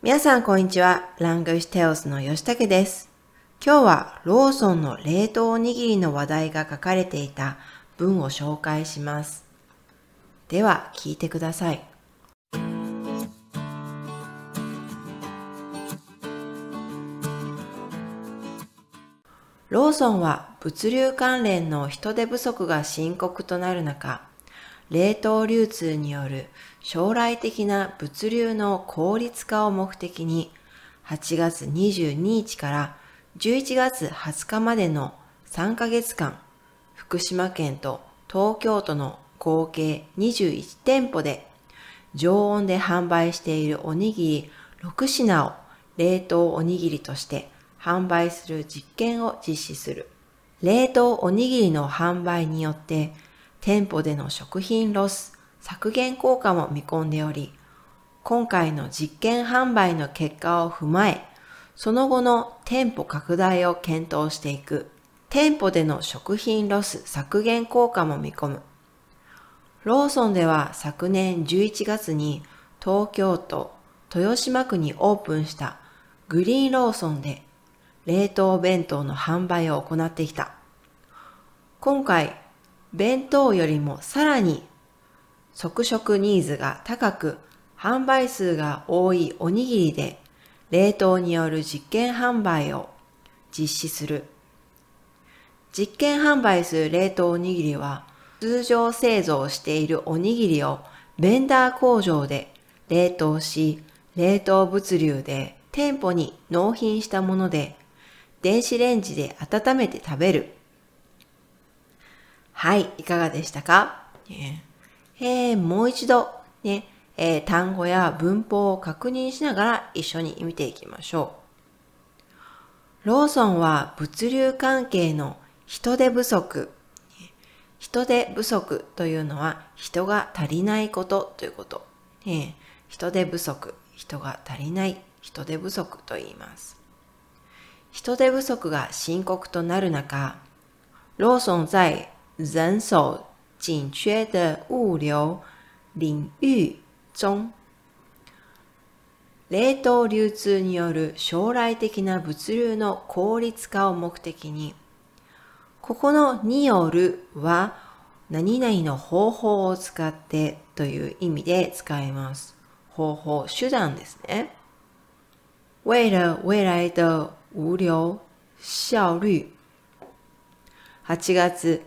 皆さんこんにちは。ラングイシテオスの吉武です。今日はローソンの冷凍おにぎりの話題が書かれていた文を紹介します。では聞いてください。ローソンは物流関連の人手不足が深刻となる中、冷凍流通による将来的な物流の効率化を目的に8月22日から11月20日までの3ヶ月間、福島県と東京都の合計21店舗で常温で販売しているおにぎり6品を冷凍おにぎりとして販売する実験を実施する。冷凍おにぎりの販売によって店舗での食品ロス、削減効果も見込んでおり、今回の実験販売の結果を踏まえ、その後の店舗拡大を検討していく。店舗での食品ロス削減効果も見込む。ローソンでは昨年11月に東京都豊島区にオープンしたグリーンローソンで冷凍弁当の販売を行ってきた。今回弁当よりもさらに即食ニーズが高く販売数が多いおにぎりで冷凍による実験販売を実施する。実験販売する冷凍おにぎりは通常製造しているおにぎりをベンダー工場で冷凍し、冷凍物流で店舗に納品したもので、電子レンジで温めて食べるはい、いかがでしたか、えー、もう一度、ね、えー、単語や文法を確認しながら一緒に見ていきましょう。ローソンは物流関係の人手不足。人手不足というのは人が足りないことということ。えー、人手不足、人が足りない、人手不足と言います。人手不足が深刻となる中、ローソン在人手紧缺的物流領域中、冷凍流通による将来的な物流の効率化を目的に、ここのによるは何々の方法を使ってという意味で使います。方法、手段ですね。为了未来的物流效率8月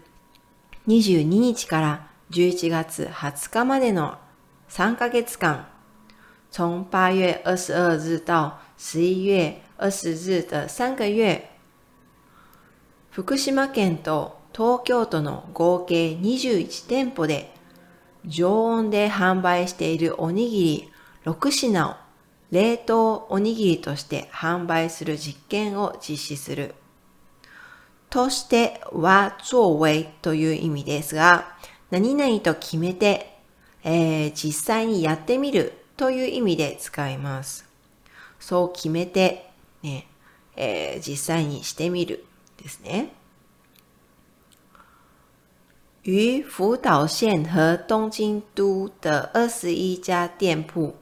22日から11月20日までの3ヶ月間、从8月22日到11月20日的3个月、福島県と東京都の合計21店舗で常温で販売しているおにぎり6品を冷凍おにぎりとして販売する実験を実施する。としては作為という意味ですが、何々と決めて、えー、実際にやってみるという意味で使います。そう決めて、ね、えー、実際にしてみるですね。于福岛县和东京都的二十一家店铺，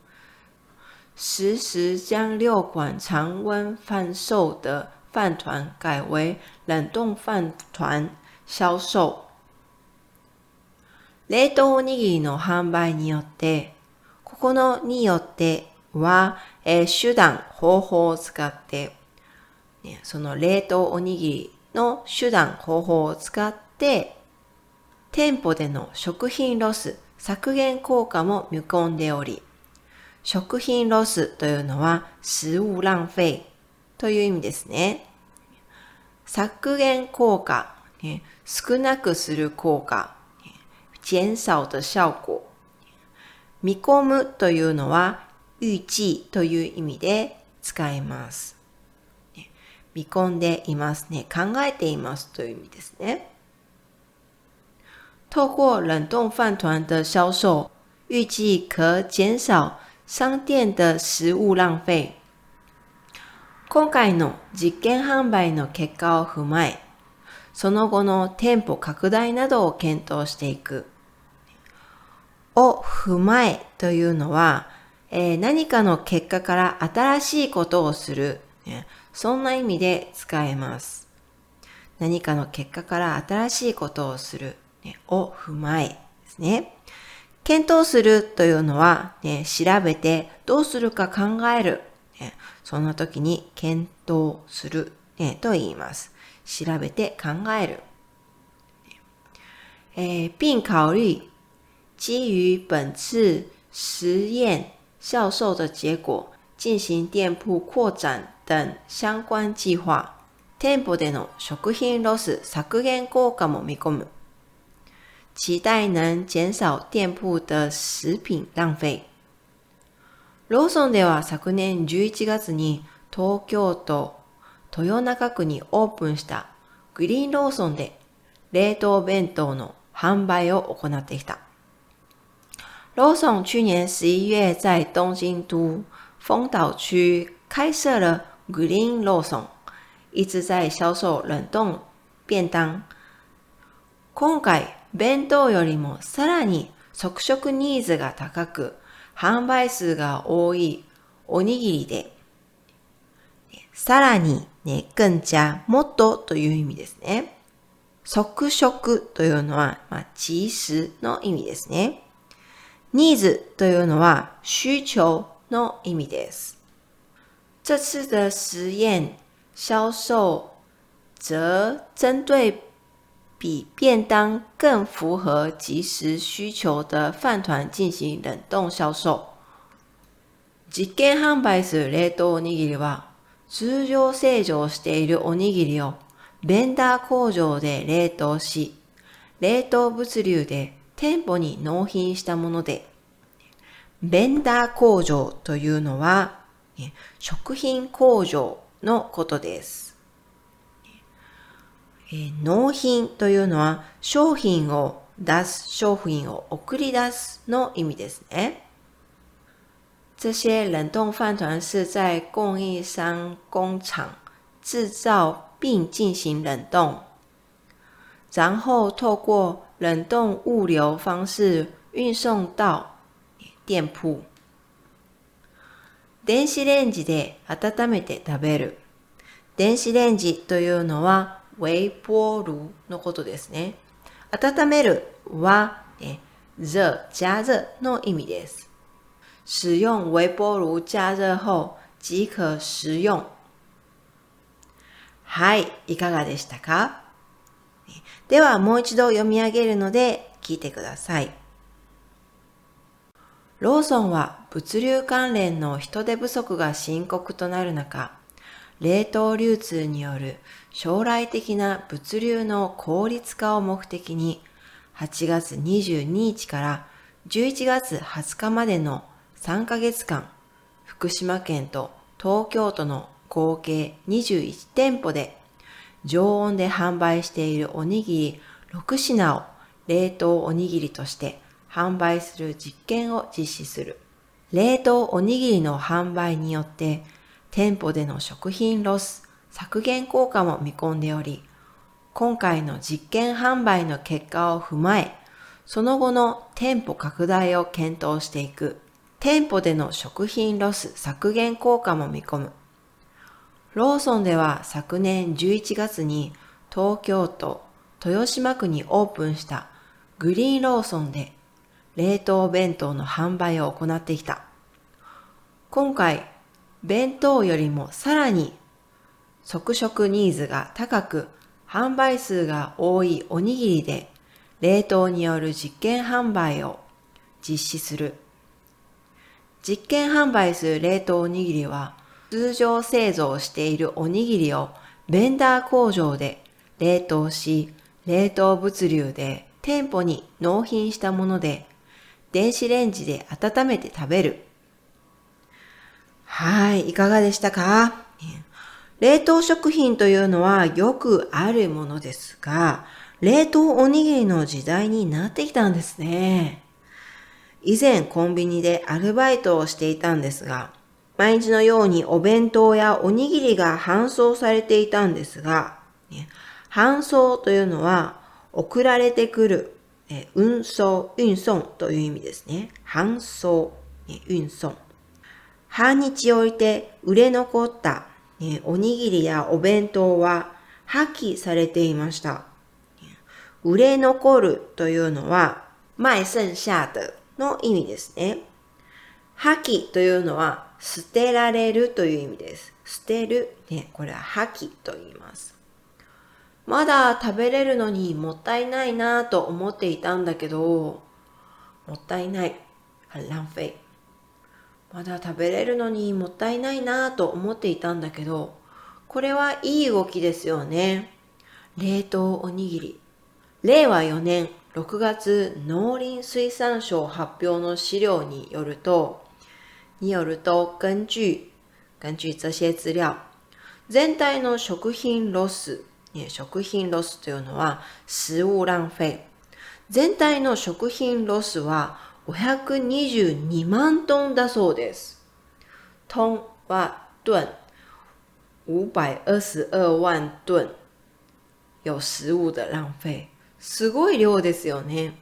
实时将六款常温贩售的饭团改为冷冻飯团销售。冷凍おにぎりの販売によって、ここのによっては、えー、手段、方法を使って、ね、その冷凍おにぎりの手段、方法を使って、店舗での食品ロス、削減効果も見込んでおり、食品ロスというのは、食物浪費という意味ですね。削減効果、ね、少なくする効果、減少的效果。見込むというのは、預期という意味で使います。見込んでいますね。考えていますという意味ですね。透過冷凍飯團的銷售，預計可減少商店的食物浪費。今回の実験販売の結果を踏まえ、その後の店舗拡大などを検討していく。を踏まえというのは、えー、何かの結果から新しいことをする、ね、そんな意味で使えます。何かの結果から新しいことをする、ね、を踏まえですね。検討するというのは、ね、調べてどうするか考える。ね、その時に検討する、ね、と言います。調べて考える。え并考虑基于本次实验销售的结果，进行店铺扩展等相关计划。店舗での食品ロス削減効果も見込む。期待能減少店舗的食品浪費。ローソンでは昨年11月に東京都豊中区にオープンしたグリーンローソンで冷凍弁当の販売を行ってきた。ローソン去年11月在東京都丰岛区開設了 Green ローソン，一直在销售冷凍便当。今回、弁当よりもさらに即食ニーズが高く、販売数が多いおにぎりで、さらに、ね、更加、もっとという意味ですね。即食というのは、まあ、即時の意味ですね。ニーズというのは需求の意味です。这次的实验销售则针对比便当更符合即时需求的饭团进行冷凍销售。実験販売する冷凍おにぎりは、通常製造しているおにぎりをベンダー工場で冷凍し、冷凍物流で店舗に納品したもので、ベンダー工場というのは、食品工場のことです。えー、納品というのは商品を出す、商品を送り出すの意味ですね。这些冷冻饭团是在供应商工厂制造并进行冷冻，然后透过冷冻物流方式运送到店铺。電子レンジで温めて食べる。電子レンジというのは微波炉のことですね。温めるは、ね、热、加熱の意味です。使用微波炉加熱後即可食用。はい、いかがでしたか？ではもう一度読み上げるので聞いてください。ローソンは物流関連の人手不足が深刻となる中、冷凍流通による将来的な物流の効率化を目的に8月22日から11月20日までの3ヶ月間、福島県と東京都の合計21店舗で常温で販売しているおにぎり6品を冷凍おにぎりとして販売する実験を実施する。冷凍おにぎりの販売によって店舗での食品ロス、削減効果も見込んでおり、今回の実験販売の結果を踏まえ、その後の店舗拡大を検討していく。店舗での食品ロス削減効果も見込む。ローソンでは昨年11月に東京都豊島区にオープンしたグリーンローソンで冷凍弁当の販売を行ってきた。今回、弁当よりもさらに即食ニーズが高く、販売数が多いおにぎりで、冷凍による実験販売を実施する。実験販売する冷凍おにぎりは、通常製造しているおにぎりをベンダー工場で冷凍し、冷凍物流で店舗に納品したもので、電子レンジで温めて食べる。はい、いかがでしたか？冷凍食品というのはよくあるものですが、冷凍おにぎりの時代になってきたんですね。以前コンビニでアルバイトをしていたんですが、毎日のようにお弁当やおにぎりが搬送されていたんですが、搬送というのは送られてくる、え運送、運送という意味ですね。搬送、運送。半日置いて売れ残った、ね、おにぎりやお弁当は破棄されていました。売れ残るというのは、卖剩下的の意味ですね。破棄というのは捨てられるという意味です。捨てる。ね、これは破棄と言います。まだ食べれるのにもったいないなと思っていたんだけど、もったいない。浪費。まだ食べれるのにもったいないなぁと思っていたんだけど、これはいい動きですよね。冷凍おにぎり。令和4年6月農林水産省発表の資料によると、によると、根據、根據這些資料、全体の食品ロス、食品ロスというのは、食物浪費。全体の食品ロスは522万トンだそうです。トンは吨。522万吨有食物的浪費。すごい量ですよね。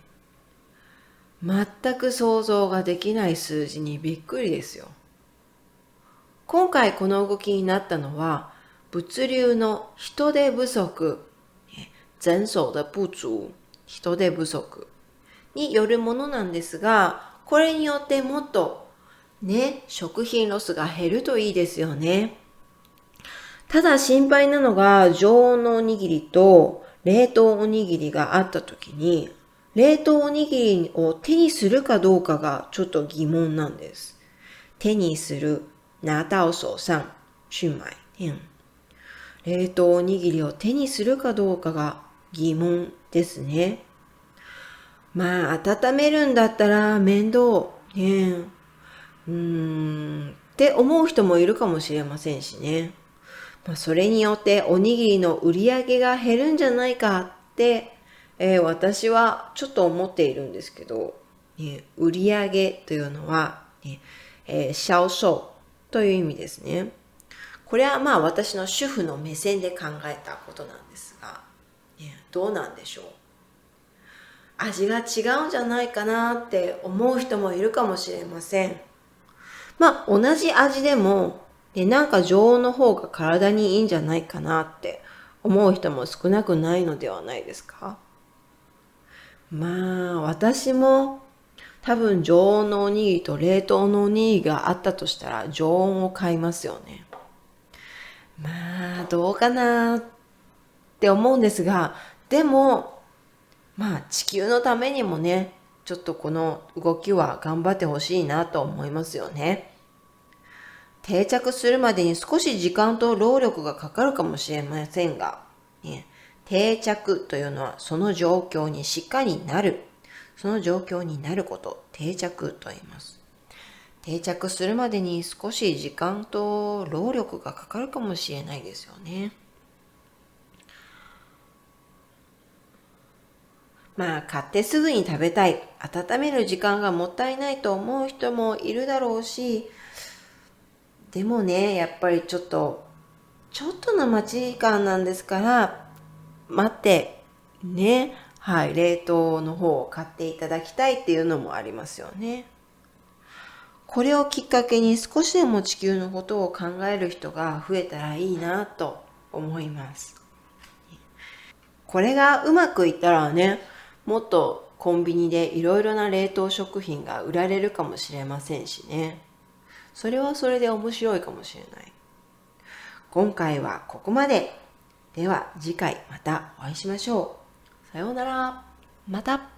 全く想像ができない数字にびっくりですよ。今回この動きになったのは、物流の人手不足、人手的不足、人手不足によるものなんですが、これによってもっとね、食品ロスが減るといいですよね。ただ心配なのが、常温のおにぎりと冷凍おにぎりがあった時に、冷凍おにぎりを手にするかどうかがちょっと疑問なんです。手にする、拿到手上去買。冷凍おにぎりを手にするかどうかが疑問ですね。まあ、温めるんだったら面倒。ねうーん、って思う人もいるかもしれませんしね。まあ、それによっておにぎりの売り上げが減るんじゃないかってえー、私はちょっと思っているんですけど、ね、売り上げというのは、ねえー、销售という意味ですね。これはまあ私の主婦の目線で考えたことなんですが、ね、どうなんでしょう。味が違うんじゃないかなって思う人もいるかもしれません。まあ同じ味でも、ね、なんか常温の方が体にいいんじゃないかなって思う人も少なくないのではないですか？まあ、私も多分常温のおにぎりと冷凍のおにぎりがあったとしたら常温を買いますよね。まあ、どうかなって思うんですが、でも、まあ地球のためにもね、ちょっとこの動きは頑張ってほしいなと思いますよね。定着するまでに少し時間と労力がかかるかもしれませんが、ね、定着というのはその状況にしっかりなる。その状況になること、定着と言います。定着するまでに少し時間と労力がかかるかもしれないですよね。まあ、買ってすぐに食べたい、温める時間がもったいないと思う人もいるだろうし、でもね、やっぱりちょっと、ちょっとの待ち時間なんですから、待って、ね、はい、冷凍の方を買っていただきたいっていうのもありますよね。これをきっかけに少しでも地球のことを考える人が増えたらいいなと思います。これがうまくいったらね、もっとコンビニでいろいろな冷凍食品が売られるかもしれませんしね。それはそれで面白いかもしれない。今回はここまで。では次回またお会いしましょう。さようなら。また。